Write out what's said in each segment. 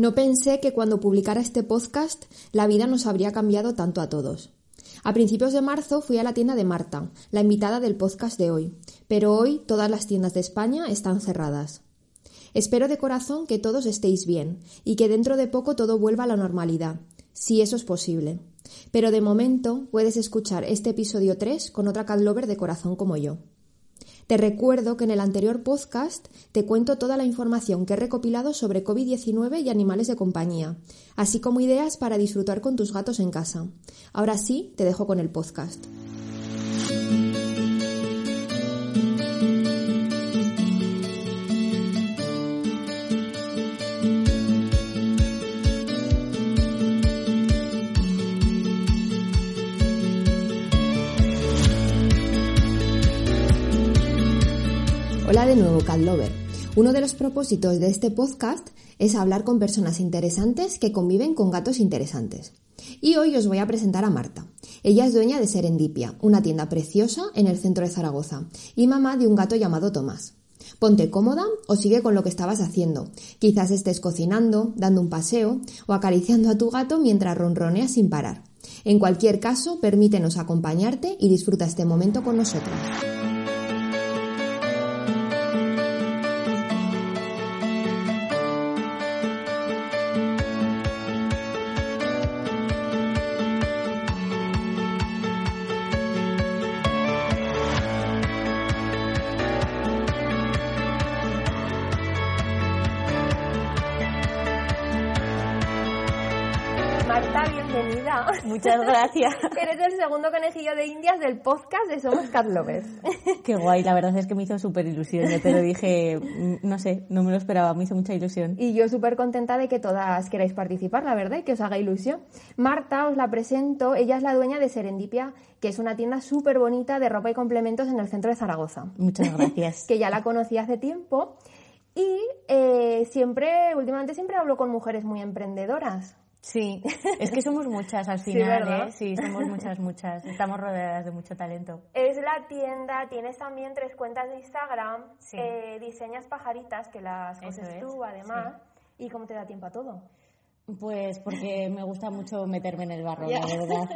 No pensé que cuando publicara este podcast la vida nos habría cambiado tanto a todos. A principios de marzo fui a la tienda de Marta, la invitada del podcast de hoy, pero hoy todas las tiendas de España están cerradas. Espero de corazón que todos estéis bien y que dentro de poco todo vuelva a la normalidad, si eso es posible. Pero de momento puedes escuchar este episodio 3 con otra Lover de corazón como yo. Te recuerdo que en el anterior podcast te cuento toda la información que he recopilado sobre COVID-19 y animales de compañía, así como ideas para disfrutar con tus gatos en casa. Ahora sí, te dejo con el podcast. De nuevo, Cat Lover. Uno de los propósitos de este podcast es hablar con personas interesantes que conviven con gatos interesantes. Y hoy os voy a presentar a Marta. Ella es dueña de Serendipia, una tienda preciosa en el centro de Zaragoza, y mamá de un gato llamado Tomás. Ponte cómoda o sigue con lo que estabas haciendo. Quizás estés cocinando, dando un paseo o acariciando a tu gato mientras ronroneas sin parar. En cualquier caso, permítenos acompañarte y disfruta este momento con nosotros. Gracias. Eres el segundo conejillo de Indias del podcast de Somos Cat Lovers. Qué guay, la verdad es que me hizo súper ilusión. Yo te lo dije, mm, no sé, no me lo esperaba, me hizo mucha ilusión. Y yo súper contenta de que todas queráis participar, la verdad, y que os haga ilusión. Marta, os la presento, ella es la dueña de Serendipia, que es una tienda súper bonita de ropa y complementos en el centro de Zaragoza. Muchas gracias. que ya la conocí hace tiempo. Y eh, siempre, últimamente siempre hablo con mujeres muy emprendedoras. Sí, es que somos muchas al final. ¿eh? Sí, somos muchas, muchas. Estamos rodeadas de mucho talento. Es la tienda, tienes también tres cuentas de Instagram, Sí. eh, diseñas pajaritas que las coses es, tú además. ¿Y cómo te da tiempo a todo? Pues porque me gusta mucho meterme en el barro, la verdad.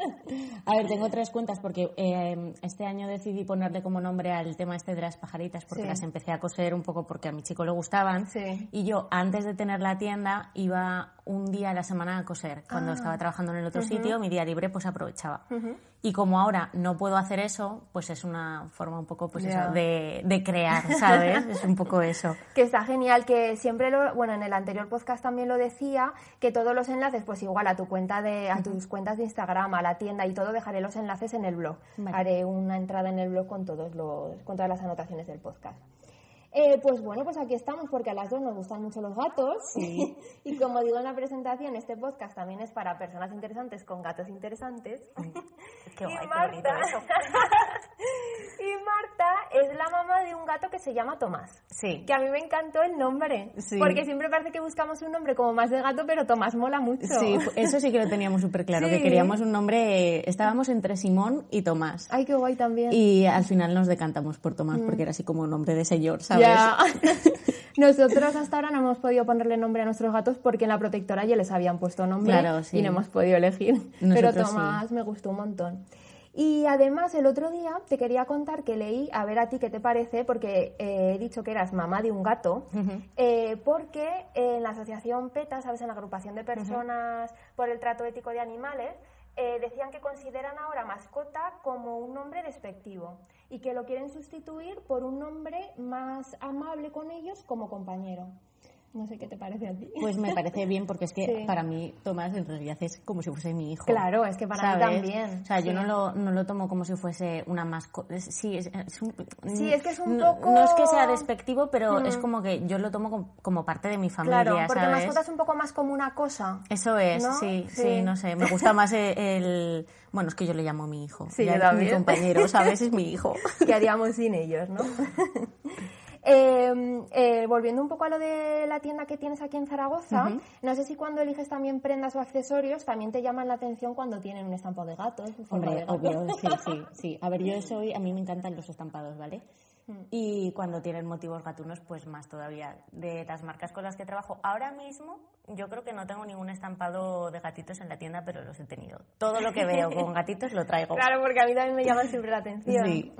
A ver, tengo tres cuentas porque eh, este año decidí ponerle como nombre al tema este de las pajaritas porque Sí. las empecé a coser un poco porque a mi chico le gustaban. Sí. Y yo, antes de tener la tienda, iba un día a la semana a coser. Cuando Ah. estaba trabajando en el otro sitio, mi día libre, pues aprovechaba. Y como ahora no puedo hacer eso, pues es una forma un poco, pues eso, de, de crear, ¿sabes? es un poco eso. Que está genial, que siempre lo, bueno, en el anterior podcast también lo decía, que todos los enlaces, pues igual a tu cuenta de, a tus cuentas de Instagram, a la tienda y todo, dejaré los enlaces en el blog. Vale. Haré una entrada en el blog con todos los, con todas las anotaciones del podcast. Eh, pues bueno, pues aquí estamos porque a las dos nos gustan mucho los gatos. y como digo en la presentación, este podcast también es para personas interesantes con gatos interesantes. Qué Y guay, qué Marta- eso. y Marta es la mamá de un gato que se llama Tomás. Sí. Que a mí me encantó el nombre. Sí. Porque siempre parece que buscamos un nombre como más de gato, pero Tomás mola mucho. Sí, eso sí que lo teníamos súper claro, Sí. que queríamos un nombre, estábamos entre Simón y Tomás. Ay, qué guay también. Y al final nos decantamos por Tomás porque era así como un nombre de señor, ¿sabes? Ya. Nosotros hasta ahora no hemos podido ponerle nombre a nuestros gatos porque en la protectora ya les habían puesto nombre Claro, sí. y no hemos podido elegir. Pero sí. Tomás me gustó un montón. Y además el otro día te quería contar que leí, a ver a ti qué te parece, porque eh, he dicho que eras mamá de un gato, eh, porque en la asociación PETA, ¿sabes? En la agrupación de personas por el trato ético de animales, eh, decían que consideran ahora mascota como un nombre despectivo y que lo quieren sustituir por un nombre más amable con ellos como compañero. No sé qué te parece a ti. Pues me parece bien porque es que Sí. para mí Tomás en realidad es como si fuese mi hijo. Claro, es que para mí ¿sabes? también, O sea, yo no lo, no lo tomo como si fuese una mascota. Sí, es, es un, Sí, es que es un no, poco- No es que sea despectivo, pero Mm. es como que yo lo tomo como, como parte de mi familia, Claro, porque ¿sabes? mascota es un poco más como una cosa. Eso es, ¿no? sí, sí, Sí. no sé. Me gusta más el, el- Bueno, es que yo le llamo mi hijo. Sí, Ya yo es mi compañero, ¿sabes? Es mi hijo. ¿Qué haríamos sin ellos, no? Eh, eh, volviendo un poco a lo de la tienda que tienes aquí en Zaragoza, no sé si cuando eliges también prendas o accesorios también te llaman la atención cuando tienen un estampo de gato. en forma de Hombre, gato. obvio, sí, sí, sí. A ver, yo soy, a mí me encantan los estampados, ¿vale? Y cuando tienen motivos gatunos, pues más todavía. De las marcas con las que trabajo ahora mismo, yo creo que no tengo ningún estampado de gatitos en la tienda, pero los he tenido. Todo lo que veo con gatitos lo traigo. Claro, porque a mí también me llaman siempre la atención. Sí.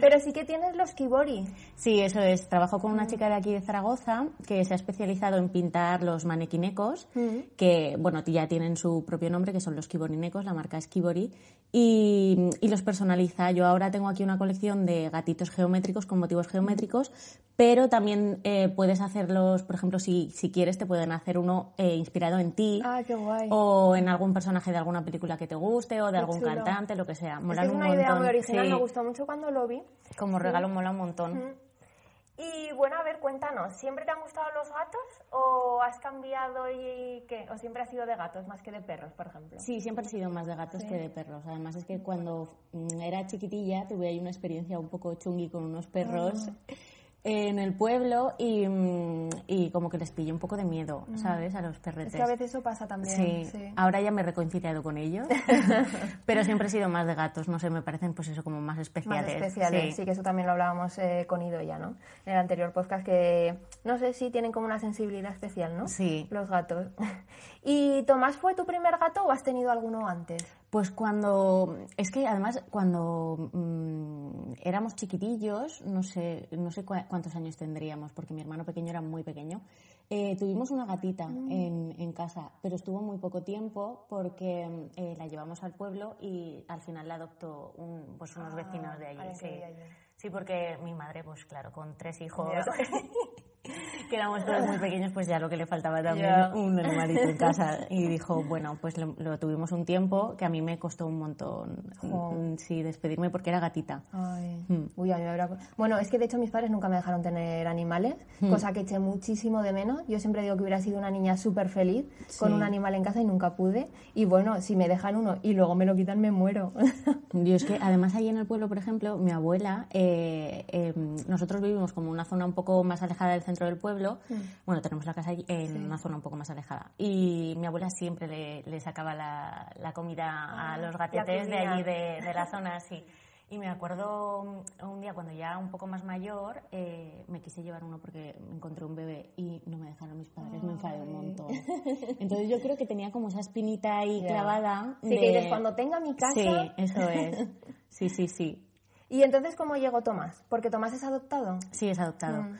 Pero sí que tienes los kibori. Sí, eso es. Trabajo con una chica de aquí de Zaragoza que se ha especializado en pintar los manequinecos, que, bueno, ya tienen su propio nombre, que son los kiborinecos, la marca es Kibori, y, y los personaliza. Yo ahora tengo aquí una colección de gatitos geométricos con motivos geométricos, pero también eh, puedes hacerlos, por ejemplo, si, si quieres, te pueden hacer uno eh, inspirado en ti. Ah, qué guay. O en algún personaje de alguna película que te guste, o de Qué algún chulo. cantante, lo que sea. Es, que es un una idea montón. muy original, Sí. me gustó mucho cuando lo vi. Como regalo mola un montón. Y bueno, a ver, cuéntanos, ¿siempre te han gustado los gatos o has cambiado y qué? ¿O siempre has sido de gatos más que de perros, por ejemplo? Sí, siempre he sido más de gatos que de perros. Además es que cuando mm, era chiquitilla tuve ahí una experiencia un poco chungui con unos perros en el pueblo y, mm, y como que les pillé un poco de miedo, ¿sabes? A los perretes. Es que a veces eso pasa también. Sí. ahora ya me he reconciliado con ellos, pero siempre he sido más de gatos, no sé, me parecen pues eso como más Más especiales. especiales, sí. Sí. que eso también lo hablábamos eh, con Ido ya, ¿no? En el anterior podcast que, no sé si tienen como una sensibilidad especial, ¿no? Sí. Los gatos. ¿Y Tomás fue tu primer gato o has tenido alguno antes? Pues cuando, es que además cuando mm, éramos chiquitillos, no sé, no sé cuántos años tendríamos, porque mi hermano pequeño era muy pequeño, eh, tuvimos una gatita en, en casa, pero estuvo muy poco tiempo porque eh, la llevamos al pueblo y al final la adoptó un, pues unos vecinos de allí. sí. vivía allí. Sí, porque mi madre, pues claro, con tres hijos, que éramos todos muy pequeños, pues ya lo que le faltaba también Ya. un animalito en casa. Y dijo, bueno, pues lo, lo tuvimos un tiempo que a mí me costó un montón, mm, sí, despedirme porque era gatita. Ay. Mm. Uy, a mí me habrá- Bueno, es que de hecho mis padres nunca me dejaron tener animales, Mm. cosa que eché muchísimo de menos. Yo siempre digo que hubiera sido una niña súper feliz con Sí. un animal en casa y nunca pude. Y bueno, si me dejan uno y luego me lo quitan, me muero. Yo es que además ahí en el pueblo, por ejemplo, mi abuela, eh, eh, nosotros vivimos como una zona un poco más alejada del centro del pueblo. Mm. Bueno, tenemos la casa allí en una zona un poco más alejada. Y mi abuela siempre le, le sacaba la, la comida a los gatetes de allí, de, de la zona, sí. Y me acuerdo un día cuando ya un poco más mayor, eh, me quise llevar uno porque encontré un bebé y no me dejaron mis padres, me enfadé un montón. Entonces yo creo que tenía como esa espinita ahí Ya. clavada. Sí, de- que dices, cuando tenga mi casa... Sí, eso es. Sí, sí, sí. ¿Y entonces cómo llegó Tomás? Porque Tomás es adoptado. Sí, es adoptado. Mm.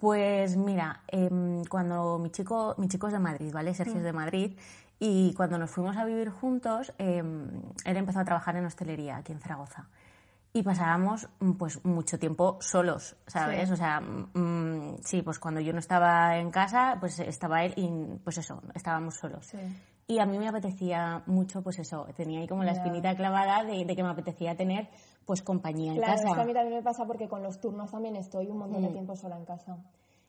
Pues mira, em, cuando mi chico, mi chico es de Madrid, ¿vale? Sergio Mm. es de Madrid. Y cuando nos fuimos a vivir juntos, em, él empezó a trabajar en hostelería aquí en Zaragoza. Y pasábamos mm, pues mucho tiempo solos, ¿sabes? Sí. O sea, mm, sí, pues cuando yo no estaba en casa, pues estaba él y pues eso, estábamos solos. Sí. Y a mí me apetecía mucho, pues eso, tenía ahí como la espinita clavada de, de que me apetecía tener pues compañía en Claro, casa. es que a mí también me pasa porque con los turnos también estoy un montón de Mm. tiempo sola en casa.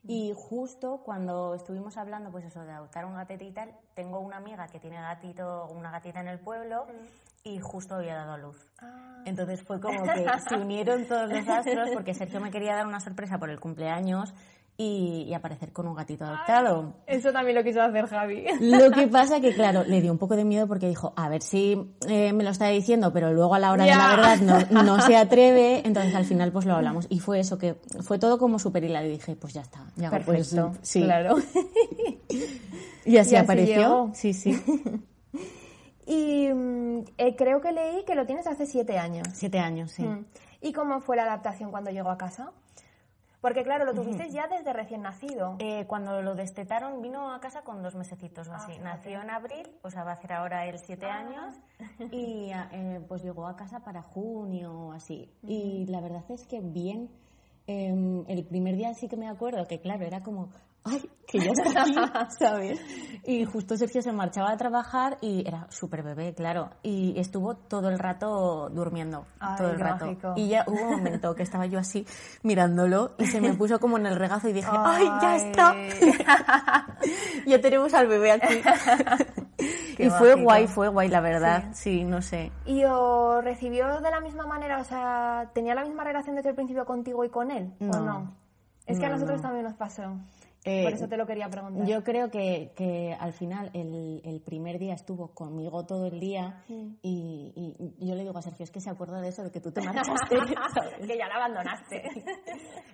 Y justo cuando estuvimos hablando, pues eso, de adoptar un gatete y tal, tengo una amiga que tiene gatito, una gatita en el pueblo y justo había dado a luz. Ah. Entonces fue como que se unieron todos los astros porque Sergio me quería dar una sorpresa por el cumpleaños y, y aparecer con un gatito adoptado. Eso también lo quiso hacer Javi. Lo que pasa que, claro, le dio un poco de miedo porque dijo, a ver si eh, me lo está diciendo, pero luego a la hora de la verdad no, no se atreve. Entonces al final pues lo hablamos. Y fue eso, que fue todo como súper hilado. Y dije, pues ya está. Ya, pues, Perfecto, sí. claro. Y así, Y apareció. llegó. Sí, sí. Y mm, eh, creo que leí que lo tienes hace siete años. Siete años, sí. Mm. ¿Y cómo fue la adaptación cuando llegó a casa? Porque claro, lo tuviste ya desde recién nacido. Eh, cuando lo destetaron, vino a casa con dos mesecitos o Ah, así. Nació en abril, o sea, va a hacer ahora él siete años, y eh, pues llegó a casa para junio o así. Y la verdad es que bien, eh, el primer día sí que me acuerdo que, claro, era como, ¡ay, que ya está aquí! ¿Sabes? Y justo Sergio se marchaba a trabajar y era súper bebé, claro, y estuvo todo el rato durmiendo, Ay, todo el rato. Y ya hubo un momento que estaba yo así mirándolo y se me puso como en el regazo y dije, ¡ay, ya está! ya tenemos al bebé aquí. Qué y fue guay, fue guay, la verdad. Sí. no sé. ¿Y os recibió de la misma manera? O sea, ¿tenía la misma relación desde el principio contigo y con él? ¿O No. Es que a No, nosotros no. también nos pasó. Eh, Por eso te lo quería preguntar. Yo creo que, que al final el, el primer día estuvo conmigo todo el día y, y yo le digo a Sergio, es que se acuerda de eso, de que tú te marchaste. que ya la abandonaste.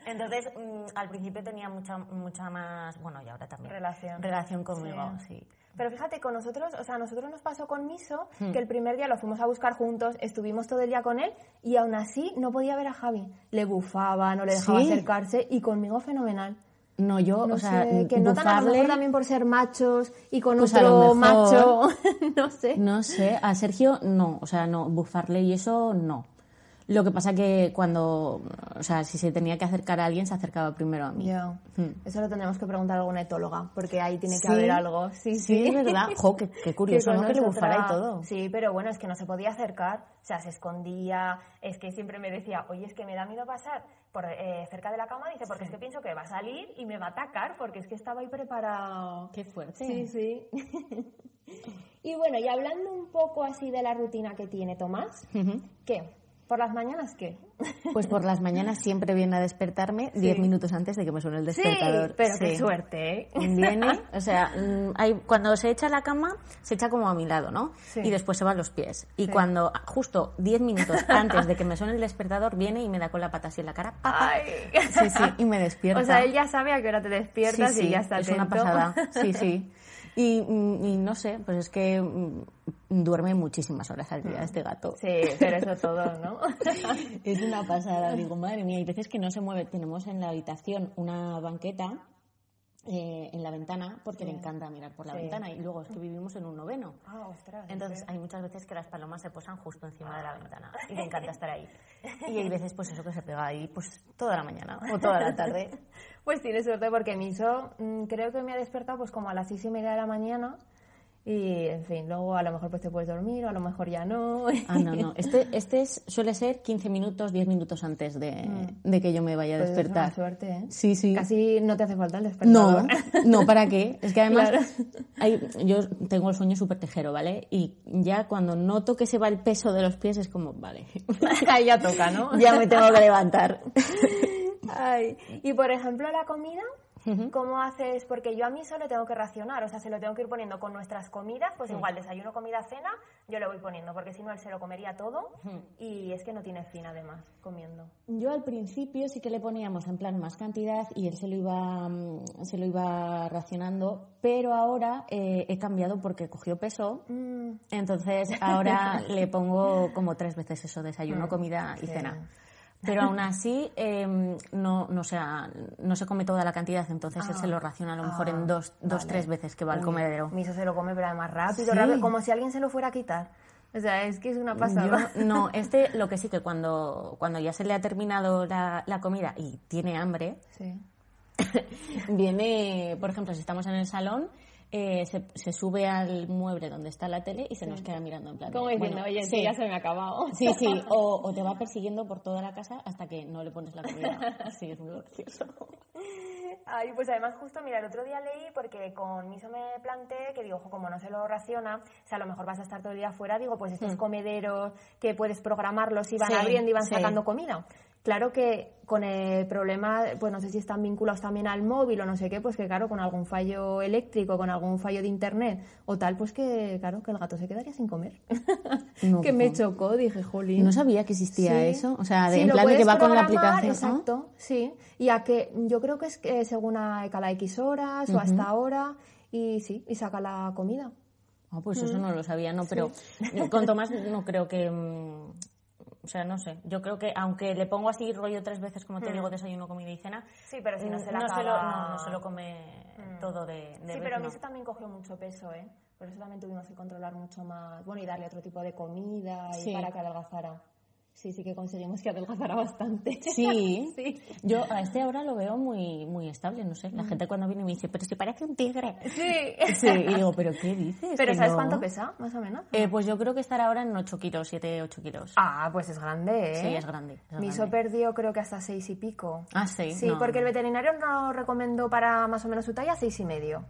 Entonces, mm, al principio tenía mucha, mucha más, bueno, y ahora también. Relación. Relación conmigo, sí. Pero fíjate, con nosotros, o sea, a nosotros nos pasó con Miso Hmm. que el primer día lo fuimos a buscar juntos, estuvimos todo el día con él y aún así no podía ver a Javi. Le bufaba, no le dejaba ¿Sí? acercarse y conmigo fenomenal. No, yo, No o sea, sé, que notan a lo mejor también por ser machos y con Pues otro mejor. macho, no sé. No sé, a Sergio no, o sea, no, bufarle y eso no. Lo que pasa que cuando, o sea, si se tenía que acercar a alguien, se acercaba primero a mí. Hmm. Eso lo tendremos que preguntar a alguna etóloga, porque ahí tiene que Sí. haber algo. Sí, sí. Sí, es verdad. Jo, qué, qué curioso, ¿no? Que le bufara y todo. Sí, pero bueno, es que no se podía acercar, o sea, se escondía, es que siempre me decía, oye, es que me da miedo pasar por eh, cerca de la cama, dice, porque es que pienso que va a salir y me va a atacar, porque es que estaba ahí preparado. Qué fuerte. Sí, sí. y bueno, y hablando un poco así de la rutina que tiene Tomás. ¿qué? ¿Por las mañanas qué? Pues por las mañanas siempre viene a despertarme 10 minutos antes de que me suene el despertador. Sí, pero qué Sí. suerte, ¿eh? Viene, o sea, mm, hay- cuando se echa la cama, se echa como a mi lado, ¿no? Sí. Y después se va a los pies. Y Sí. cuando, justo 10 minutos antes de que me suene el despertador, viene y me da con la pata así en la cara. Ay. Sí, sí, y me despierta. O sea, él ya sabe a qué hora te despiertas Sí, sí, y ya está es una pasada. Sí, sí. Y, mm, y no sé, pues es que mm, duerme muchísimas horas al día este gato. Sí, pero eso todo, ¿no? Es una pasada, digo, madre mía, hay veces que no se mueve. Tenemos en la habitación una banqueta eh, en la ventana porque le encanta mirar por la Sí. ventana y luego es que vivimos en un noveno. Ah, ostras. Entonces hay muchas veces que las palomas se posan justo encima de la ventana y le encanta estar ahí. Y hay veces pues eso que se pega ahí pues toda la mañana o toda la tarde. Pues tiene suerte porque Miso mm, creo que me ha despertado pues como a las seis y media de la mañana y en fin, luego a lo mejor pues te puedes dormir o a lo mejor ya no. Ah, no, no. Este, este es, suele ser 15 minutos, 10 minutos antes de, de que yo me vaya a Pues es despertar. suerte, ¿eh? Sí, sí. Casi no te hace falta el No, despertador. no, ¿para qué? Es que además Claro. hay- yo tengo el sueño súper tejero, ¿vale? Y ya cuando noto que se va el peso de los pies es como, vale, Ahí ya toca, ¿no? ya me tengo que levantar. Ay, Y por ejemplo, la comida, ¿cómo haces? Porque yo a mí solo tengo que racionar, o sea, se lo tengo que ir poniendo con nuestras comidas, pues igual desayuno, comida, cena, yo le voy poniendo, porque si no él se lo comería todo y es que no tiene fin además comiendo. Yo al principio sí que le poníamos en plan más cantidad y él se lo iba, mm, se lo iba racionando, pero ahora eh, he cambiado porque cogió peso. Mm, Entonces ahora le pongo como tres veces eso, desayuno, comida y cena. Pero aún así em, no, no, sea, no se come toda la cantidad, entonces él se lo raciona a lo mejor en dos, dos tres veces que va al comedero. Miso se lo come, pero además rápido, Sí. rápido, como si alguien se lo fuera a quitar. O sea, es que es una pasada. Yo- no, este lo que sí que cuando, cuando ya se le ha terminado la, la comida y tiene hambre, Sí. viene, por ejemplo, si estamos en el salón, eh, se, se sube al mueble donde está la tele y se nos queda mirando en plan. Como diciendo, bueno, oye, sí, ya se me ha acabado. Sí, sí, o, o te va persiguiendo por toda la casa hasta que no le pones la comida. Sí, es muy gracioso. Ay, pues además justo, mira, el otro día leí porque con Miso me planteé que digo, ojo, como no se lo raciona, o sea, a lo mejor vas a estar todo el día fuera, digo, pues estos comederos que puedes programarlos y van Sí, abriendo y van sí. sacando comida. Claro que con el problema, pues no sé si están vinculados también al móvil o no sé qué, pues que claro, con algún fallo eléctrico, con algún fallo de internet o tal, pues que claro, que el gato se quedaría sin comer. No, que me chocó, dije, jolín. No sabía que existía Sí. eso. O sea, de, Sí, en plan de que va con la aplicación. ¿no? Exacto, sí. Y a que yo creo que es que según a cada X horas o hasta ahora y sí, y saca la comida. Ah, pues eso no lo sabía, no, pero con Tomás no creo que... mm, O sea, no sé. Yo creo que aunque le pongo así rollo tres veces, como te digo, desayuno, comida y cena, Sí, pero si no se la no, se lo, acaba- no, no se lo come todo de, de Sí, pero a mí eso también cogió mucho peso, ¿eh? Por eso también tuvimos que controlar mucho más, bueno, y darle otro tipo de comida y Sí. para que adelgazara. Sí, sí que conseguimos que adelgazara bastante. Sí. sí. Yo a este ahora lo veo muy, muy estable, no sé. La gente cuando viene me dice, pero si parece un tigre. Sí. Sí, y digo, ¿pero qué dices? Pero Que ¿sabes no". cuánto pesa, más o menos? Eh, pues yo creo que estará ahora en 8 kilos, 7, 8 kilos. Ah, pues es grande, ¿eh? Sí, es grande. es Miso grande. perdió creo que hasta seis y pico. Ah, sí. Sí, no, porque el veterinario nos recomendó para más o menos su talla seis y medio.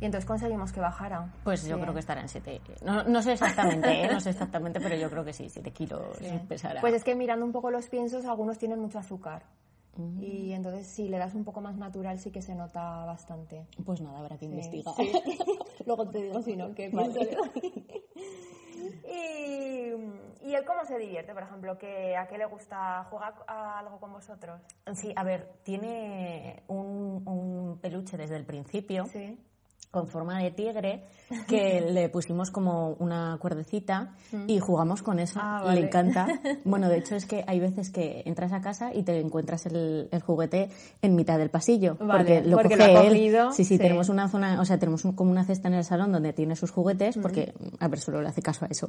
Y entonces conseguimos que bajara. Pues yo Sí. creo que estará en 7. No, no sé exactamente, ¿eh? no sé exactamente, pero yo creo que sí, 7 kilos pesará. Pues es que mirando un poco los piensos, algunos tienen mucho azúcar. Mm. Y entonces si le das un poco más natural sí que se nota bastante. Pues nada, habrá que investigar. Luego te digo si no, que vale. y, ¿Y él cómo se divierte, por ejemplo? ¿Que, ¿A qué le gusta jugar a algo con vosotros? Sí, a ver, tiene un, un peluche desde el principio. Sí con forma de tigre que le pusimos como una cuerdecita y jugamos con eso. Ah, le encanta. Bueno, de hecho es que hay veces que entras a casa y te encuentras el, juguete en mitad del pasillo. porque lo coge él. Sí, sí, tenemos una zona, o sea, tenemos como una cesta en el salón donde tiene sus juguetes porque, a ver, solo le hace caso a eso.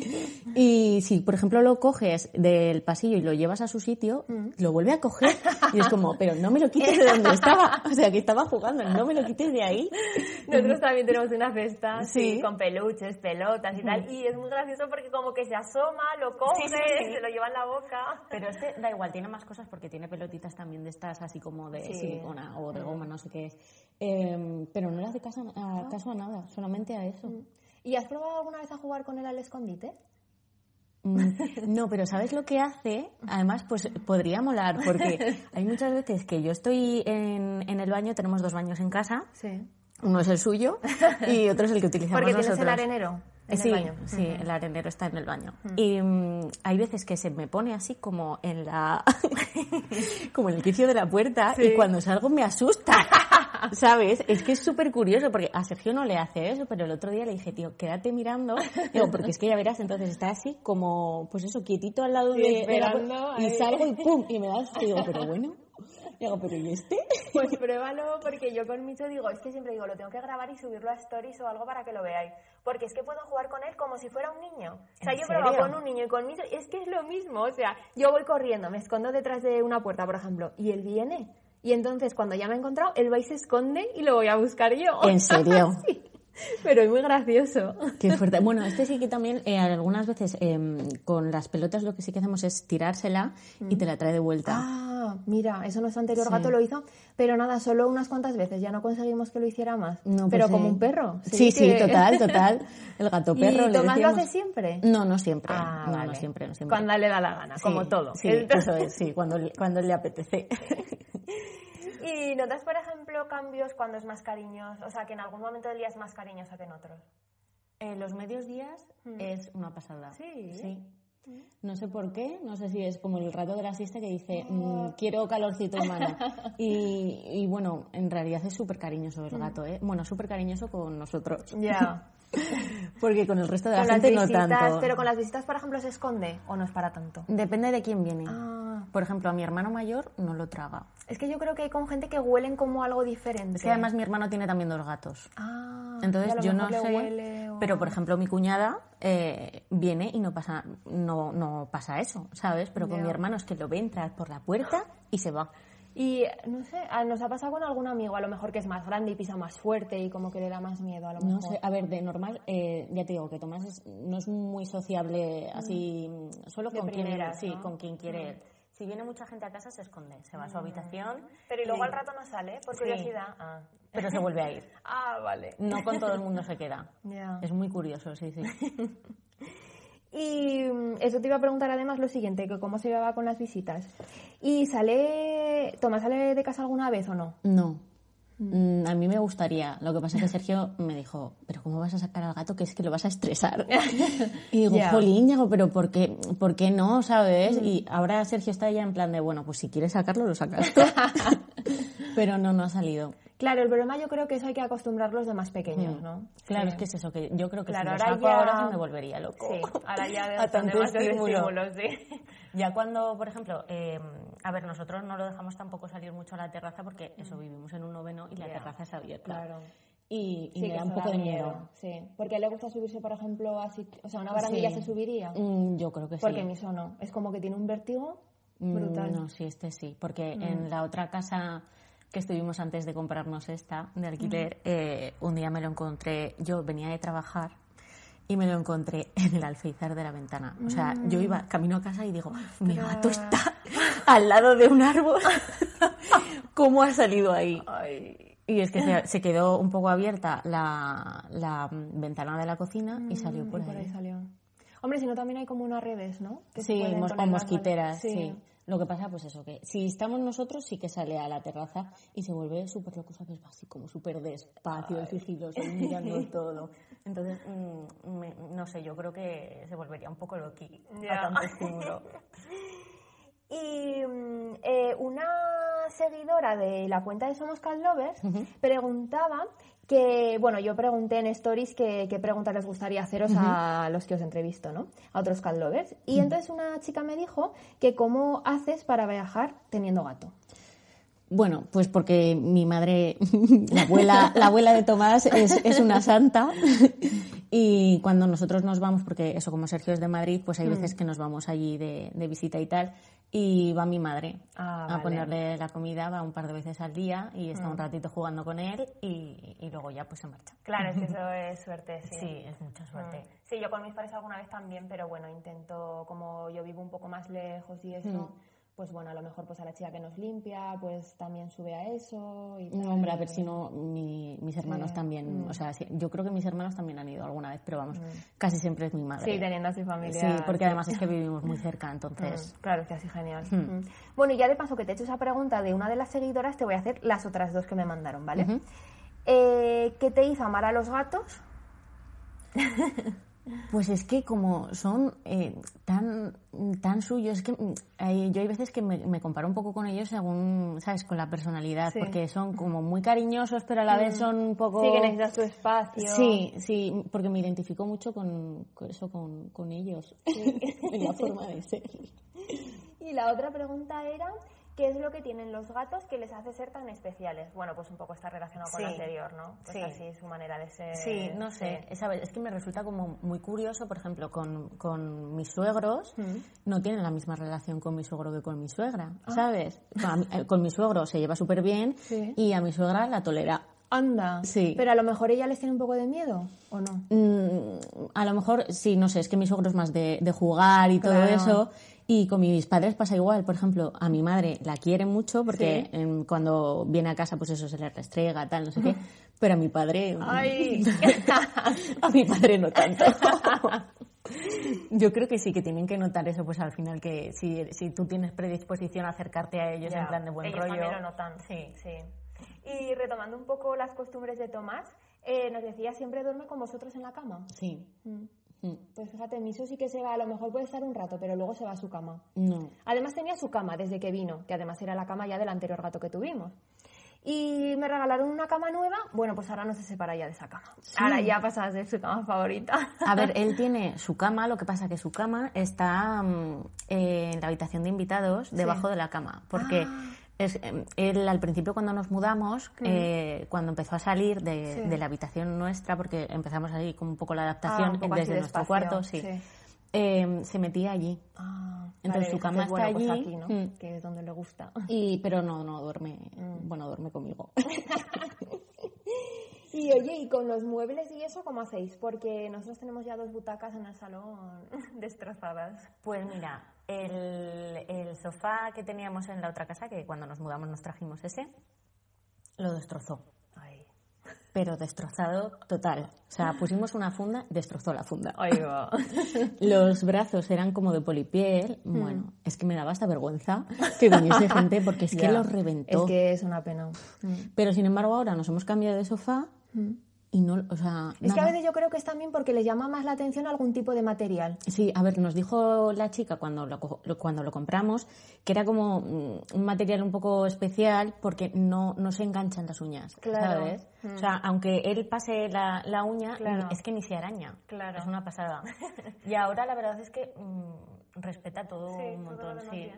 y si, por ejemplo, lo coges del pasillo y lo llevas a su sitio, lo vuelve a coger y es como, pero no me lo quites de donde estaba. O sea, que estaba jugando, no me lo quites de ahí. Nosotros también tenemos una cesta ¿Sí? con peluches, pelotas y tal. Y es muy gracioso porque como que se asoma, lo coge, se lo lleva en la boca. Pero este da igual, tiene más cosas porque tiene pelotitas también de estas así como de silicona o de goma, no sé qué es. Em, pero no le hace caso a, caso a nada, solamente a eso. ¿Y has probado alguna vez a jugar con él al escondite? Mm, no, pero ¿sabes lo que hace? Además, pues podría molar, porque hay muchas veces que yo estoy en, en el baño, tenemos dos baños en casa, sí. Uno es el suyo y otro es el que utilizamos Porque nosotros. tienes el arenero. En sí, el baño. sí, el arenero está en el baño. Y mm, hay veces que se me pone así como en la como en el quicio de la puerta y cuando salgo me asusta. ¿Sabes? Es que es súper curioso porque a Sergio no le hace eso, pero el otro día le dije, tío, quédate mirando. Digo, porque es que ya verás, entonces está así como, pues eso, quietito al lado de, la y salgo y pum, y me das, digo, pero bueno. Digo, ¿pero y este? Pues pruébalo, porque yo con Micho digo, es que siempre digo, lo tengo que grabar y subirlo a Stories o algo para que lo veáis. Porque es que puedo jugar con él como si fuera un niño. O sea, yo pruebo con un niño y con Micho, es que es lo mismo. O sea, yo voy corriendo, me escondo detrás de una puerta, por ejemplo, y él viene. Y entonces, cuando ya me ha encontrado, él va y se esconde y lo voy a buscar yo. ¿En serio? sí. Pero es muy gracioso. Qué fuerte. Bueno, este sí que también, eh, algunas veces em, con las pelotas lo que sí que hacemos es tirársela y te la trae de vuelta. Ah, mira, eso nuestro anterior gato lo hizo, pero nada, solo unas cuantas veces. Ya no conseguimos que lo hiciera más. No, pero pues, como un perro. Sí, sí, total, total. El gato perro. ¿Y Tomás lo hace siempre? No, no siempre. Ah, no, no siempre, no siempre. Cuando le da la gana, como todo. Sí, eso es, sí, cuando, cuando le apetece. ¿Y notas, por ejemplo, cambios cuando es más cariñoso? O sea, que en algún momento del día es más cariñoso que en otros. En los medios días mm. es una pasada. Sí. Sí. No sé por qué, no sé si es como el rato de la siesta que dice, mm, quiero calorcito humano. y, y bueno, en realidad es súper cariñoso el gato, ¿eh? Bueno, súper cariñoso con nosotros. Ya. Porque con el resto de la gente no tanto. Pero con las visitas, por ejemplo, se esconde o no es para tanto. Depende de quién viene. Ah. Por ejemplo, a mi hermano mayor no lo traga. Es que yo creo que hay con gente que huelen como algo diferente. Es que además mi hermano tiene también dos gatos. Ah, Entonces yo no sé. Pero por ejemplo, mi cuñada eh, viene y no pasa, no, no pasa eso, ¿sabes? Pero con mi hermano es que lo ve entrar por la puerta y se va. Y no sé, nos ha pasado con algún amigo, a lo mejor que es más grande y pisa más fuerte y como que le da más miedo a lo mejor. No sé, a ver, de normal, eh, ya te digo que Tomás no es muy sociable así, mm. solo con quien, sí, con quien quiere. Mm. Si viene mucha gente a casa se esconde, se va a su mm. habitación. Pero y luego al rato no sale, por curiosidad. Ah. Pero se vuelve a ir. ah, vale. No con todo el mundo se queda. Es muy curioso, sí, sí. Y mm, eso te iba a preguntar además lo siguiente, que cómo se llevaba con las visitas. ¿Y sale, Tomás sale de casa alguna vez o no? No. Mm, a mí me gustaría. Lo que pasa es que Sergio me dijo, pero ¿cómo vas a sacar al gato? Que es que lo vas a estresar. y digo, yeah. pero ¿por qué, ¿por qué no? ¿Sabes? Y ahora Sergio está ya en plan de, bueno, pues si quieres sacarlo, lo sacas pero no, no ha salido. Claro, el problema yo creo que eso hay que acostumbrarlos de más pequeños, ¿no? Claro, es que es eso, que yo creo que si lo saco ahora se me volvería loco. Sí, ahora ya de, a tanto estímulo. sí. Ya cuando, por ejemplo, eh, a ver, nosotros no lo dejamos tampoco salir mucho a la terraza porque eso, mm. vivimos en un noveno y la terraza es abierta. Claro. Y, me da un poco de miedo. Sí, porque le gusta subirse, por ejemplo, así, o sea, una barandilla se subiría. Mm, yo creo que sí. Porque mi no, es como que tiene un vértigo mm, brutal. no, sí, este sí, porque en la otra casa que estuvimos antes de comprarnos esta de alquiler, eh, un día me lo encontré, yo venía de trabajar y me lo encontré en el alféizar de la ventana. O sea, yo iba mm. camino a casa y digo, mi gato está al lado de un árbol. ¿Cómo ha salido ahí? Y es que se, quedó un poco abierta la, ventana de la cocina y salió por, ahí. salió. Hombre, si no también hay como unas redes, ¿no? Que sí, o mosquiteras, sí. Lo que pasa, pues eso, que si estamos nosotros, sí que sale a la terraza y se vuelve súper loco, ¿sabes? Así como súper despacio, sigiloso, mirando todo. Entonces, mm, no sé, yo creo que se volvería un poco loqui a tanto estímulo. Y mm, eh, una seguidora de la cuenta de Somos Cat Lovers preguntaba que, bueno, yo pregunté en Stories qué, preguntas les gustaría haceros a los que os entrevisto, ¿no? A otros cat lovers. Y entonces una chica me dijo que cómo haces para viajar teniendo gato. Bueno, pues porque mi madre, la abuela, la abuela de Tomás, es, es una santa. Y cuando nosotros nos vamos, porque eso, como Sergio es de Madrid, pues hay veces que nos vamos allí de, de visita y tal y va mi madre ah, a ponerle la comida, va un par de veces al día y está un mm. ratito jugando con él y, y, luego ya pues se marcha. Claro, es que eso es suerte, sí. Sí, es mucha suerte. Mm. Sí, yo con mis padres alguna vez también, pero bueno, intento, como yo vivo un poco más lejos y eso, mm pues bueno, a lo mejor pues a la chica que nos limpia, pues también sube a eso. Y no, hombre, a ver si no, mis hermanos también, mm. o sea, yo creo que mis hermanos también han ido alguna vez, pero vamos, mm. casi siempre es mi madre. Sí, teniendo así familia. Sí, porque además es que vivimos muy cerca, entonces. Mm, claro, es que así genial. Bueno, y ya de paso que te he hecho esa pregunta de una de las seguidoras, te voy a hacer las otras dos que me mandaron, ¿vale? Eh, ¿Qué te hizo amar a los gatos? Pues es que como son eh, tan, tan suyos, es que mm, yo hay veces que me, comparo un poco con ellos según, ¿sabes? Con la personalidad, porque son como muy cariñosos, pero a la vez son un poco... Sí, que necesitas tu espacio. Sí, sí, porque me identifico mucho con, eso, con, con ellos, en la forma de ser. Y la otra pregunta era ¿Qué es lo que tienen los gatos que les hace ser tan especiales? Bueno, pues un poco está relacionado con lo anterior, ¿no? Pues sí. así su manera de ser. Sí, no sé. Es, que me resulta como muy curioso, por ejemplo, con, con mis suegros, mm. no tienen la misma relación con mi suegro que con mi suegra, ah. ¿sabes? Eh, con, mi suegro se lleva súper bien y a mi suegra la tolera. Anda. Sí. Pero a lo mejor ella les tiene un poco de miedo, ¿o no? Mm, a lo mejor, sí, no sé, es que mi suegro es más de, jugar y todo eso. Y con mis padres pasa igual, por ejemplo, a mi madre la quiere mucho porque cuando viene a casa pues eso se le restrega, tal, no sé qué, pero a mi padre... Ay. a mi padre no tanto. Yo creo que sí, que tienen que notar eso, pues al final que si, si tú tienes predisposición a acercarte a ellos en plan de buen ellos rollo... También lo notan, sí, sí. Y retomando un poco las costumbres de Tomás, eh, nos decía siempre duerme con vosotros en la cama. Sí. Mm. Mm. Pues fíjate, Miso sí que se va, a lo mejor puede estar un rato, pero luego se va a su cama. No. Además tenía su cama desde que vino, que además era la cama ya del anterior gato que tuvimos. Y me regalaron una cama nueva, bueno, pues ahora no se separa ya de esa cama. Ahora ya pasa a ser su cama favorita. A ver, él tiene su cama, lo que pasa que su cama está mm, en la habitación de invitados, debajo de la cama, porque... Ah. Es, em, él al principio cuando nos mudamos, eh, cuando empezó a salir de, la habitación nuestra, porque empezamos ahí con un poco la adaptación ah, desde nuestro cuarto, sí, em, se metía allí. Ah, Entonces su cama está pues allí, mm. que es donde le gusta. Y, pero no, no duerme, mm. bueno, duerme conmigo. Y oye, ¿y con los muebles y eso cómo hacéis? Porque nosotros tenemos ya dos butacas en el salón destrozadas. Pues mira, el, el sofá que teníamos en la otra casa, que cuando nos mudamos nos trajimos ese, lo destrozó. Ay. Pero destrozado total. O sea, pusimos una funda, destrozó la funda. Los brazos eran como de polipiel. Hmm. Bueno, es que me daba hasta vergüenza que viniese gente porque es que los reventó. Es que es una pena. Pero sin embargo ahora nos hemos cambiado de sofá y no, o sea, es que a veces yo creo que es también porque les llama más la atención algún tipo de material. Sí, a ver, nos dijo la chica cuando lo, cuando lo compramos que era como mm, un material un poco especial porque no, no se enganchan las uñas, claro. ¿sabes? O sea, aunque él pase la, la uña, es que ni se araña. Claro. Es una pasada. y ahora la verdad es que mm, respeta todo un montón. sí.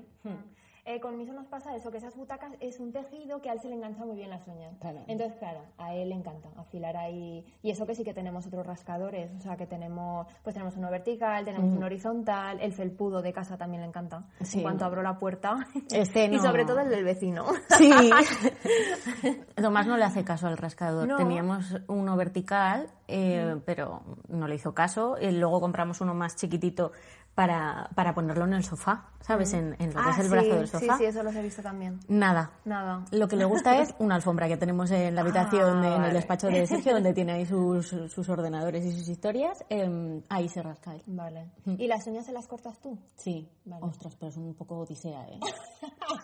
Eh, con Miso nos pasa eso, que esas butacas es un tejido que a él se le engancha muy bien las uñas. Entonces, claro, a él le encanta afilar ahí. Y eso que sí que tenemos otros rascadores, o sea, que tenemos, pues tenemos uno vertical, tenemos uno horizontal, el felpudo de casa también le encanta. En cuanto abro la puerta. Este y sobre todo el del vecino. Sí. Tomás no le hace caso al rascador. Teníamos uno vertical, eh, pero no le hizo caso. Y luego compramos uno más chiquitito para, para ponerlo en el sofá, ¿sabes? En, en lo que Ah, es el sí, brazo del Sí, sofá. sí, eso los he visto también. Nada. Nada. Lo que le gusta es una alfombra que tenemos en la habitación, Ah, de- en el despacho de Sergio, donde tiene ahí sus, sus ordenadores y sus historias. em, ahí se rasca él. Vale. ¿Y las uñas se las cortas tú? Sí. Vale. Ostras, pero es un poco odisea, ¿eh?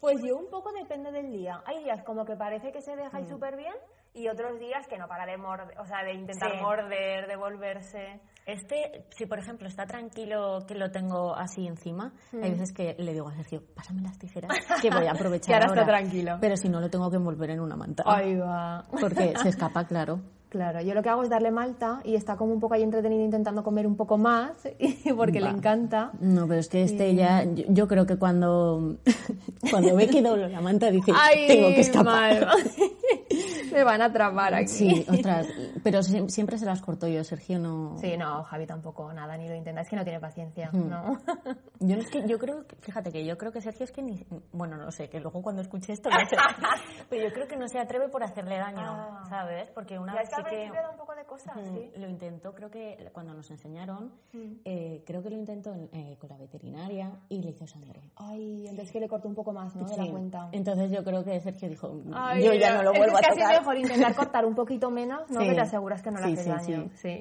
Pues yo un poco depende del día. Hay días como que parece que se deja ahí súper bien y otros días que no para de morder, o sea, de intentar Sí. morder, de volverse. Este, si por ejemplo está tranquilo que lo tengo así encima, hay veces que le digo a Sergio, pásame las tijeras, que voy a aprovechar Que ahora está ahora". tranquilo. Pero si no, lo tengo que envolver en una manta. Ahí va. Porque se escapa, claro. Claro, yo lo que hago es darle malta y está como un poco ahí entretenido intentando comer un poco más y porque le Va. encanta. No, pero es que este ya, yo, yo creo que cuando, cuando ve que doblo la manta dice, Ay, tengo que escapar. Me van a atrapar aquí. Sí, ostras, pero sie- siempre se las corto yo, Sergio no... Sí, no, Javi tampoco, nada, ni lo intenta. Es que no tiene paciencia, ¿no? Yo es que yo creo, que- fíjate que yo creo que Sergio es que ni, bueno, no sé, que luego cuando escuche esto, no sé, pero yo creo que no se atreve por hacerle daño, Ah. ¿sabes? Porque una vez sí que da un poco de cosas, mm, sí. lo intentó, creo que cuando nos enseñaron, Mm. eh, creo que lo intentó en- eh, con la veterinaria y le hizo sangre. Ay, entonces que le corto un poco más, ¿no? De la Sí. cuenta. Entonces yo creo que Sergio dijo, Ay, yo ya no lo vuelvo a casi tocar. mejor intentar cortar un poquito menos, ¿no? Sí. Que te aseguras que no le Sí, hace sí, daño. Sí.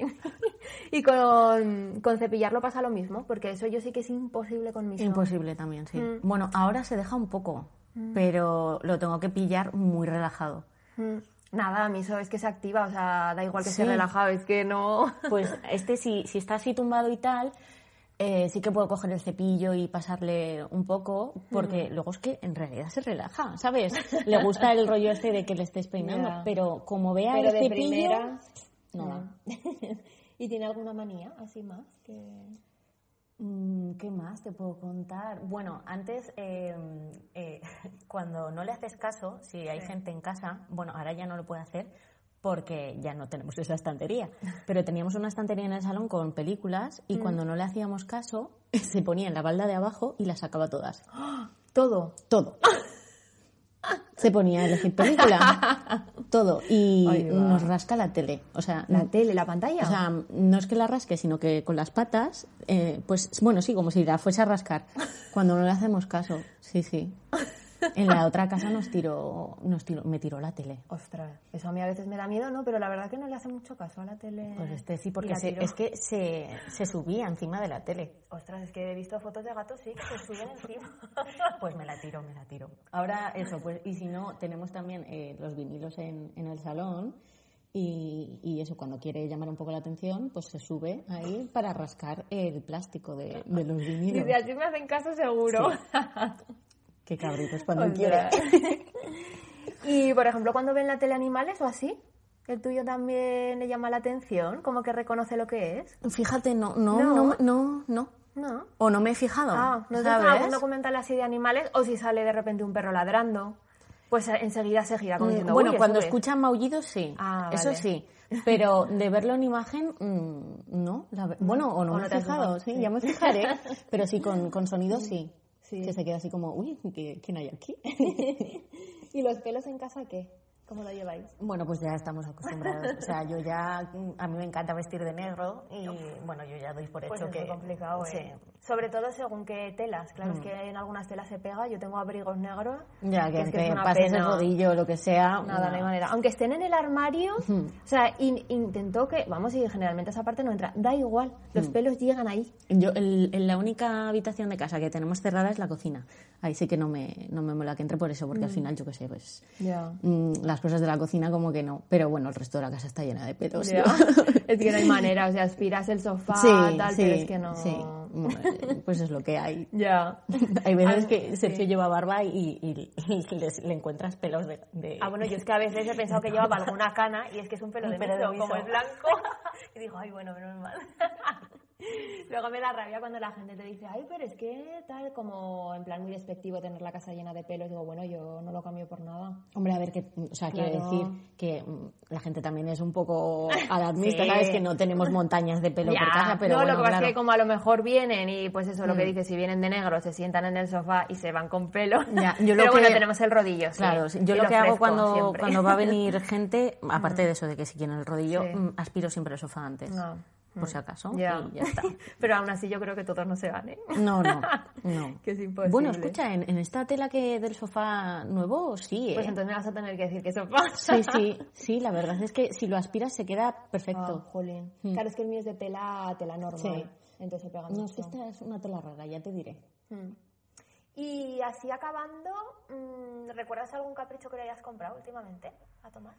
y con, con cepillarlo pasa lo mismo, porque eso yo sí que es imposible con mis Imposible también, sí. Mm. Bueno, ahora se deja un poco, pero lo tengo que pillar muy relajado. Mm. Nada, a mí eso es que se activa, o sea, da igual que Sí. relajado, es que no... Pues este, si, si está así tumbado y tal, eh, sí que puedo coger el cepillo y pasarle un poco, porque luego es que en realidad se relaja, ¿sabes? Le gusta el rollo este de que le estés peinando, pero como vea Pero el de cepillo... Nada. ¿Y tiene alguna manía así más? Que... Mm, ¿Qué más te puedo contar? Bueno, antes, eh, eh, cuando no le haces caso, si hay gente en casa, bueno, ahora ya no lo puede hacer porque ya no tenemos esa estantería, pero teníamos una estantería en el salón con películas y cuando no le hacíamos caso, se ponía en la balda de abajo y las sacaba todas. Todo. Todo. Se ponía a elegir película. Todo. Y nos rasca la tele. O sea, La tele, la pantalla. o sea, no es que la rasque, sino que con las patas, eh, pues bueno, sí, como si la fuese a rascar. Cuando no le hacemos caso, sí, sí. En la otra casa nos tiró, nos tiró, me tiró la tele. Ostras, eso a mí a veces me da miedo, ¿no? Pero la verdad que no le hace mucho caso a la tele. Pues este sí, porque se- es que se, se subía encima de la tele. Ostras, es que he visto fotos de gatos, sí, que se suben encima. Pues me la tiro, me la tiro. Ahora eso, pues, y si no, tenemos también eh, los vinilos en, en el salón. Y, y eso, cuando quiere llamar un poco la atención, pues se sube ahí para rascar el plástico de, de los vinilos. Dice, así me hacen caso seguro. Qué cabritos cuando quiere. y, por ejemplo, cuando ven la tele animales o así, ¿el tuyo también le llama la atención? ¿Como que reconoce lo que es? Fíjate, no, no, No. no, no, no. No. O no me he fijado. Ah, ¿no ¿sabes? algún documental así de animales? O si sale de repente un perro ladrando, pues enseguida se gira como Mm, diciendo, bueno, "Uy, cuando eso es". escuchan maullidos, sí. Ah, Eso vale. sí. Pero de verlo en imagen, mm, no. La ver- bueno, o no O me no he fijado, fijado, sí, sí. ya me fijaré. Pero sí, con, con sonido sí. Sí. Que se queda así como, uy, ¿qué- ¿quién hay aquí? ¿Y los pelos en casa qué? ¿Cómo lo lleváis? Bueno, pues ya estamos acostumbrados. O sea, yo ya, mm, a mí me encanta vestir de negro y bueno, yo ya doy por hecho Pues es que... muy complicado, sí. ¿eh? Sobre todo según qué telas. Claro, es que en algunas telas se pega. Yo tengo abrigos negros. Ya, que, es es una pases el rodillo lo que sea. Nada, no hay manera. Aunque estén en el armario, o sea, in- intentó que, vamos, y generalmente esa parte no entra. Da igual, los pelos llegan ahí. Yo, el- en la única habitación de casa que tenemos cerrada es la cocina. Ahí sí que no me, no me mola que entre por eso, porque al final, yo qué sé, pues Ya. mm, las cosas de la cocina como que no. Pero bueno, el resto de la casa está llena de pelos. Ya. ¿no? es que no hay manera, o sea, aspiras el sofá, Sí, tal, sí, pero es que no. sí. Bueno, Pues es lo que hay. Ya. Hay veces Ah, que Sergio lleva barba y, y- y les- le encuentras pelos de, de- Ah, bueno, yo es que a veces he pensado que llevaba alguna cana y es que es un pelo de pelo de miso, como el blanco. Y digo, ay, bueno, menos mal. Luego me da rabia cuando la gente te dice, ay, pero es que tal, como en plan muy despectivo tener la casa llena de pelos. Digo, bueno, yo no lo cambio por nada. Hombre, a ver, que, o sea, quiero Claro. decir que mm, la gente también es un poco alarmista, Sí. ¿sabes? Que no tenemos montañas de pelo Ya, por casa, pero no, bueno, lo que pasa claro. Mm. es que como a lo mejor vienen y pues eso, lo que dices, si vienen de negro, se sientan en el sofá y se van con pelo. Ya, yo lo pero bueno, que- tenemos el rodillo, sí. Claro, yo Y lo que hago cuando, siempre. cuando va a venir gente, aparte de eso de que si quieren el rodillo, Sí. mm, aspiro siempre el sofá antes. No. Por si acaso. Ya. Y ya está. Pero aún así yo creo que todos no se van, ¿eh? No, no, no. Que es imposible. Bueno, escucha, en, en esta tela que del sofá nuevo, sí, ¿eh? Pues entonces me vas a tener que decir que pasa. Sí, sí, sí, la verdad es que si lo aspiras se queda Ah, perfecto. jolín. Claro, es que el mío es de tela, tela normal. Sí. Entonces pega No, es que mucho. esta es una tela rara, ya te diré. Mm. Y así acabando, mm, ¿recuerdas algún capricho que le hayas comprado últimamente a Tomás?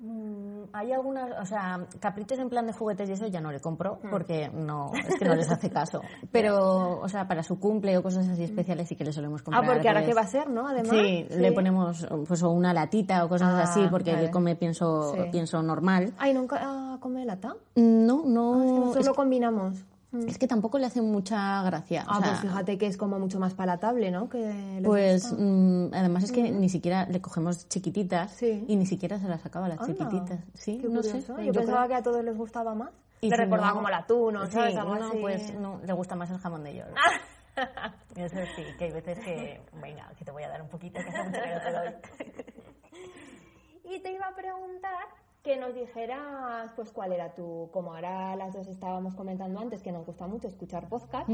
Mm, Hay algunas, o sea, caprichos en plan de juguetes y eso ya no le compro porque no, es que no les hace caso. Pero, o sea, para su cumple o cosas así especiales sí que le solemos Ah, comprar. porque ahora que va a ser, ¿no? Además. Sí, le ponemos pues una latita o cosas Ah, así porque vale. él come pienso, Sí. pienso normal. Ay, ¿nunca ah, come lata? No, Ah, no, es que es, nosotros lo combinamos. Es que tampoco le hace mucha gracia. o Ah, sea, pues fíjate que es como mucho más palatable, ¿no? Que Pues mm, además es que ni siquiera le cogemos chiquititas Sí. y ni siquiera se las acaba las Anda, chiquititas. Sí, no sé. Yo, yo pensaba creo- que a todos les gustaba más. Y Le si recordaba no- como el atún, ¿no? Sí, ¿Sabes? Algo no, así. pues no, le gusta más el jamón de york. Eso sí, que hay veces que, venga, que te voy a dar un poquito, que hace mucho que no te doy. Y te iba a preguntar que nos dijeras, pues, cuál era tu, como ahora las dos estábamos comentando antes, que nos gusta mucho escuchar podcast,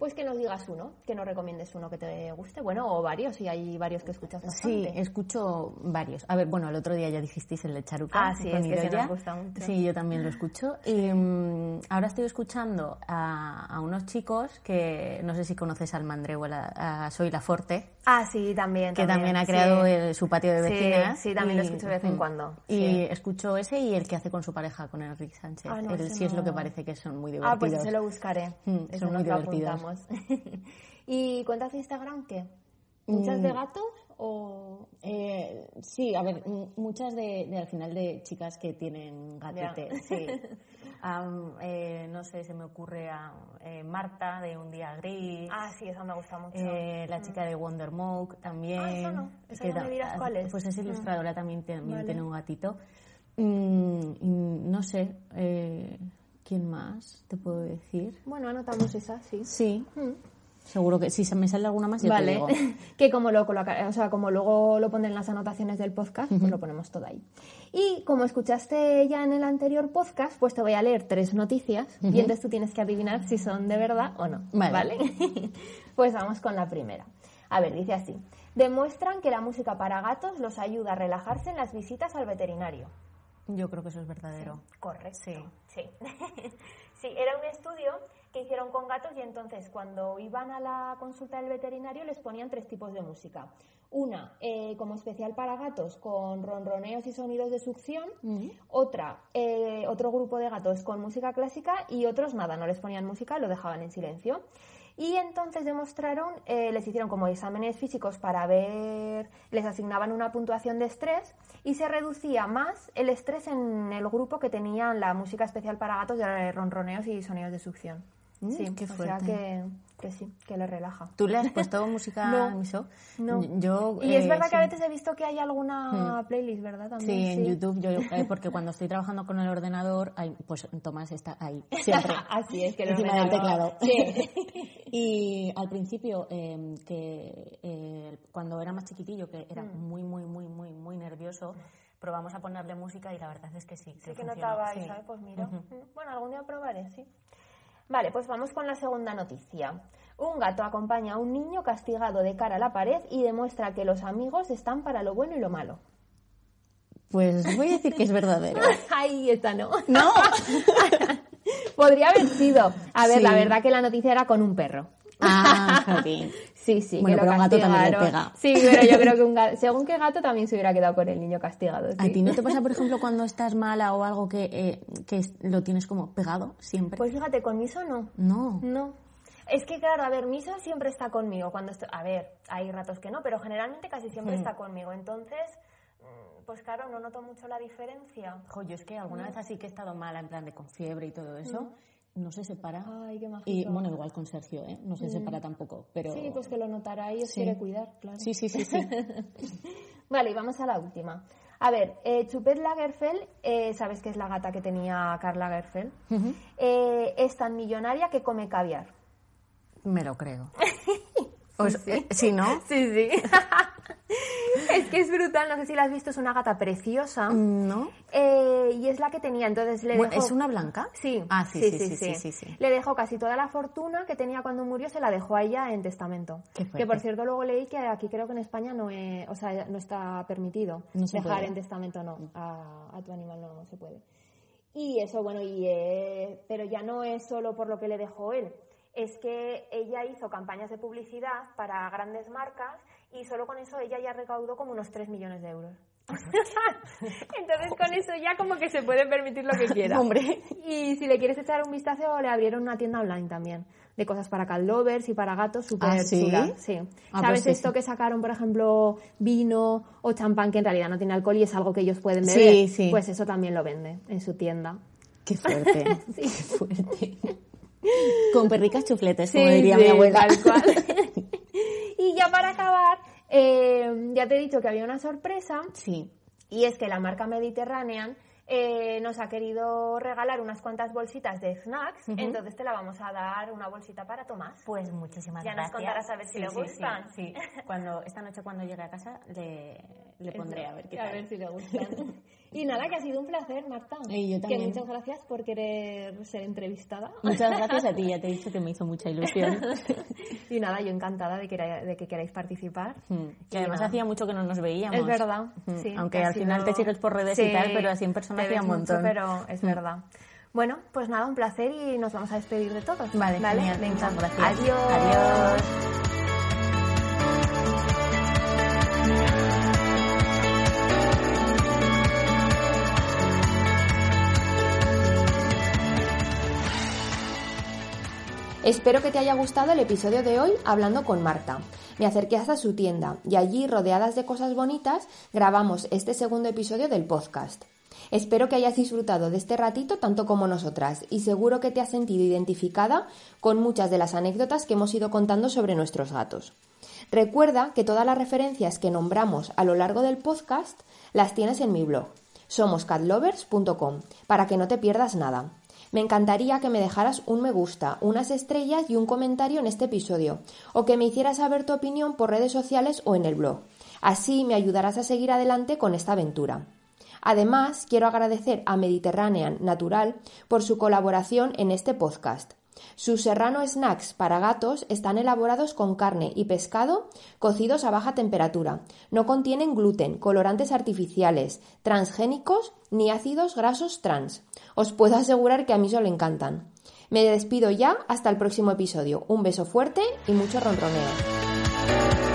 pues que nos digas uno, que nos recomiendes uno que te guste, bueno, o varios, si hay varios que escuchas Sí, bastante. escucho varios. A ver, bueno, el otro día ya dijisteis el de Charuca. Ah, sí, es que Idoia. nos gusta mucho. Sí, yo también lo escucho. Y mm, ahora estoy escuchando a, a unos chicos que no sé si conoces al Mandreu, a, la- a Soy la Forte. Ah, sí, también. que también ha creado sí. el- su patio de Sí, vecinas. sí, también lo escucho de vez en mm, cuando, Y sí. escucho ese y el que hace con su pareja, con Enrique Sánchez. Ah, no, ese sí es lo que parece que son muy divertidos. Ah, pues ese lo buscaré. Mm, son muy divertidos. apuntamos. ¿Y cuentas de Instagram qué? ¿Muchas Mm. de gatos o...? Eh, sí, a ver, m- muchas de, de al final de chicas que tienen gatete, sí. Eh, no sé, se me ocurre a eh, Marta de Un Día Gris. Ah, sí, eso me gusta mucho. La chica de Wonder Moke también. Ah, esa no. Esa que no me dirás cuál es. Pues es ilustradora, también, también Vale. tiene un gatito. Mm, no sé, ¿quién más te puedo decir? Bueno, anotamos esa, sí. Sí, Mm. seguro que si se me sale alguna más, yo te Vale, digo. que como lo coloca- o sea, como luego lo pondré en las anotaciones del podcast, pues lo ponemos todo ahí. Y como escuchaste ya en el anterior podcast, pues te voy a leer tres noticias y entonces tú tienes que adivinar si son de verdad o no. Vale. pues vamos con la primera. A ver, dice así. Demuestran que la música para gatos los ayuda a relajarse en las visitas al veterinario. Yo creo que eso es verdadero. Correcto. Sí. Sí. sí, era un estudio que hicieron con gatos y entonces cuando iban a la consulta del veterinario les ponían tres tipos de música. Una eh, como especial para gatos con ronroneos y sonidos de succión, otra, eh, otro grupo de gatos con música clásica y otros nada, no les ponían música, lo dejaban en silencio. Y entonces demostraron, eh, les hicieron como exámenes físicos para ver, les asignaban una puntuación de estrés y se reducía más el estrés en el grupo que tenían la música especial para gatos de ronroneos y sonidos de succión. Mm, sí, qué o sea fuerte. que, que sí, que les relaja. ¿Tú le has puesto música No, a eso? no. Yo, Y es eh, verdad que a sí. veces he visto que hay alguna playlist, ¿verdad? Sí, También, en YouTube, yo, eh, porque cuando estoy trabajando con el ordenador, hay- pues Tomás está ahí, siempre. Así es, que el encima del teclado. Sí. y al principio, eh, que eh, cuando era más chiquitillo, que era Mm. muy, muy, muy, muy, muy nervioso, probamos a ponerle música y la verdad es que sí. Sí que notaba ahí, sí. ¿sabes? Pues mira. Mm, Bueno, algún día probaré, sí. Vale, pues vamos con la segunda noticia. Un gato acompaña a un niño castigado de cara a la pared y demuestra que los amigos están para lo bueno y lo malo. Pues voy a decir que es verdadero. Ahí está, ¿no? ¡No! Podría haber sido. A ver, Sí. la verdad que la noticia era con un perro. Ah. Sí, sí. Bueno, que lo pero un gato también le pega. Sí, pero yo creo que un gato, según qué gato también se hubiera quedado con el niño castigado. ¿A ti no te pasa, por ejemplo, cuando estás mala o algo que, eh, que lo tienes como pegado siempre? Pues fíjate, con Miso no. no. No. Es que claro, a ver, Miso siempre está conmigo cuando estoy... A ver, hay ratos que no, pero generalmente casi siempre está conmigo. Entonces, mm, pues claro, no noto mucho la diferencia. Jo, yo es que alguna vez así que he estado mala, en plan de con fiebre y todo eso, no se separa. Ay, qué y bueno, igual con Sergio, ¿eh? No se separa tampoco, pero... Sí, pues que lo notará y os Sí. quiere cuidar, claro. Sí, sí, sí, sí. Vale, y vamos a la última. A ver, eh, Chupet Lagerfeld, eh, ¿sabes qué es la gata que tenía Karl Lagerfeld? Eh, es tan millonaria que come caviar. Me lo creo. O sea, sí, ¿no? Sí, sí. es que es brutal, no sé si la has visto, es una gata preciosa. ¿No? Eh, y es la que tenía, entonces le Bueno, dejó... ¿Es una blanca? Sí. Ah, sí, sí, sí, sí, sí, sí. Le dejó casi toda la fortuna que tenía cuando murió, se la dejó a ella en testamento. Qué que por cierto luego leí que aquí creo que en España no, es- o sea, no está permitido No dejar puede. en testamento, no, a, a tu animal no se puede. Y eso, bueno, y, eh, pero ya no es solo por lo que le dejó él, es que ella hizo campañas de publicidad para grandes marcas y solo con eso ella ya recaudó como unos 3 millones de euros. Entonces con eso ya como que se puede permitir lo que quiera. Hombre. Y si le quieres echar un vistazo, le abrieron una tienda online también. De cosas para cat lovers y para gatos súper ¿Ah, sí? chulas. Sí. Ah, ¿Sabes pues sí, esto sí. que sacaron, por ejemplo, vino o champán que en realidad no tiene alcohol y es algo que ellos pueden Sí, beber? sí. Pues eso también lo vende en su tienda. Qué fuerte. Qué fuerte. Con perricas chufletes, como Sí, diría sí, mi abuela. tal cual. Y ya para acabar, eh, ya te he dicho que había una sorpresa Sí. y es que la marca Mediterranean eh, nos ha querido regalar unas cuantas bolsitas de snacks, entonces te la vamos a dar una bolsita para Tomás. Pues muchísimas Ya nos gracias. contarás a ver si le gustan. Sí, sí. Cuando, esta noche cuando llegue a casa le, le pondré a ver qué tal. si le gustan. y nada, que ha sido un placer, Marta. Y yo Que también. muchas gracias por querer ser entrevistada. Muchas gracias a ti, ya te he dicho que me hizo mucha ilusión. y nada, yo encantada de que, de que queráis participar. Mm. Que además nada. hacía mucho que no nos veíamos. Es verdad. Mm. sí, Aunque que al final te sigues por redes y tal, pero así en persona hacía un mucho, montón. pero es verdad. Bueno, pues nada, un placer y nos vamos a despedir de todos. Vale, genial. Venga. Muchas gracias. Adiós. Adiós. Espero que te haya gustado el episodio de hoy hablando con Marta. Me acerqué hasta su tienda y allí, rodeadas de cosas bonitas, grabamos este segundo episodio del podcast. Espero que hayas disfrutado de este ratito tanto como nosotras y seguro que te has sentido identificada con muchas de las anécdotas que hemos ido contando sobre nuestros gatos. Recuerda que todas las referencias que nombramos a lo largo del podcast las tienes en mi blog, somoscatlovers.com, para que no te pierdas nada. Me encantaría que me dejaras un me gusta, unas estrellas y un comentario en este episodio, o que me hicieras saber tu opinión por redes sociales o en el blog. Así me ayudarás a seguir adelante con esta aventura. Además, quiero agradecer a Mediterranean Natural por su colaboración en este podcast. Sus serrano snacks para gatos están elaborados con carne y pescado cocidos a baja temperatura. No contienen gluten, colorantes artificiales, transgénicos ni ácidos grasos trans. Os puedo asegurar que a mí solo encantan. Me despido ya hasta el próximo episodio. Un beso fuerte y mucho ronroneo.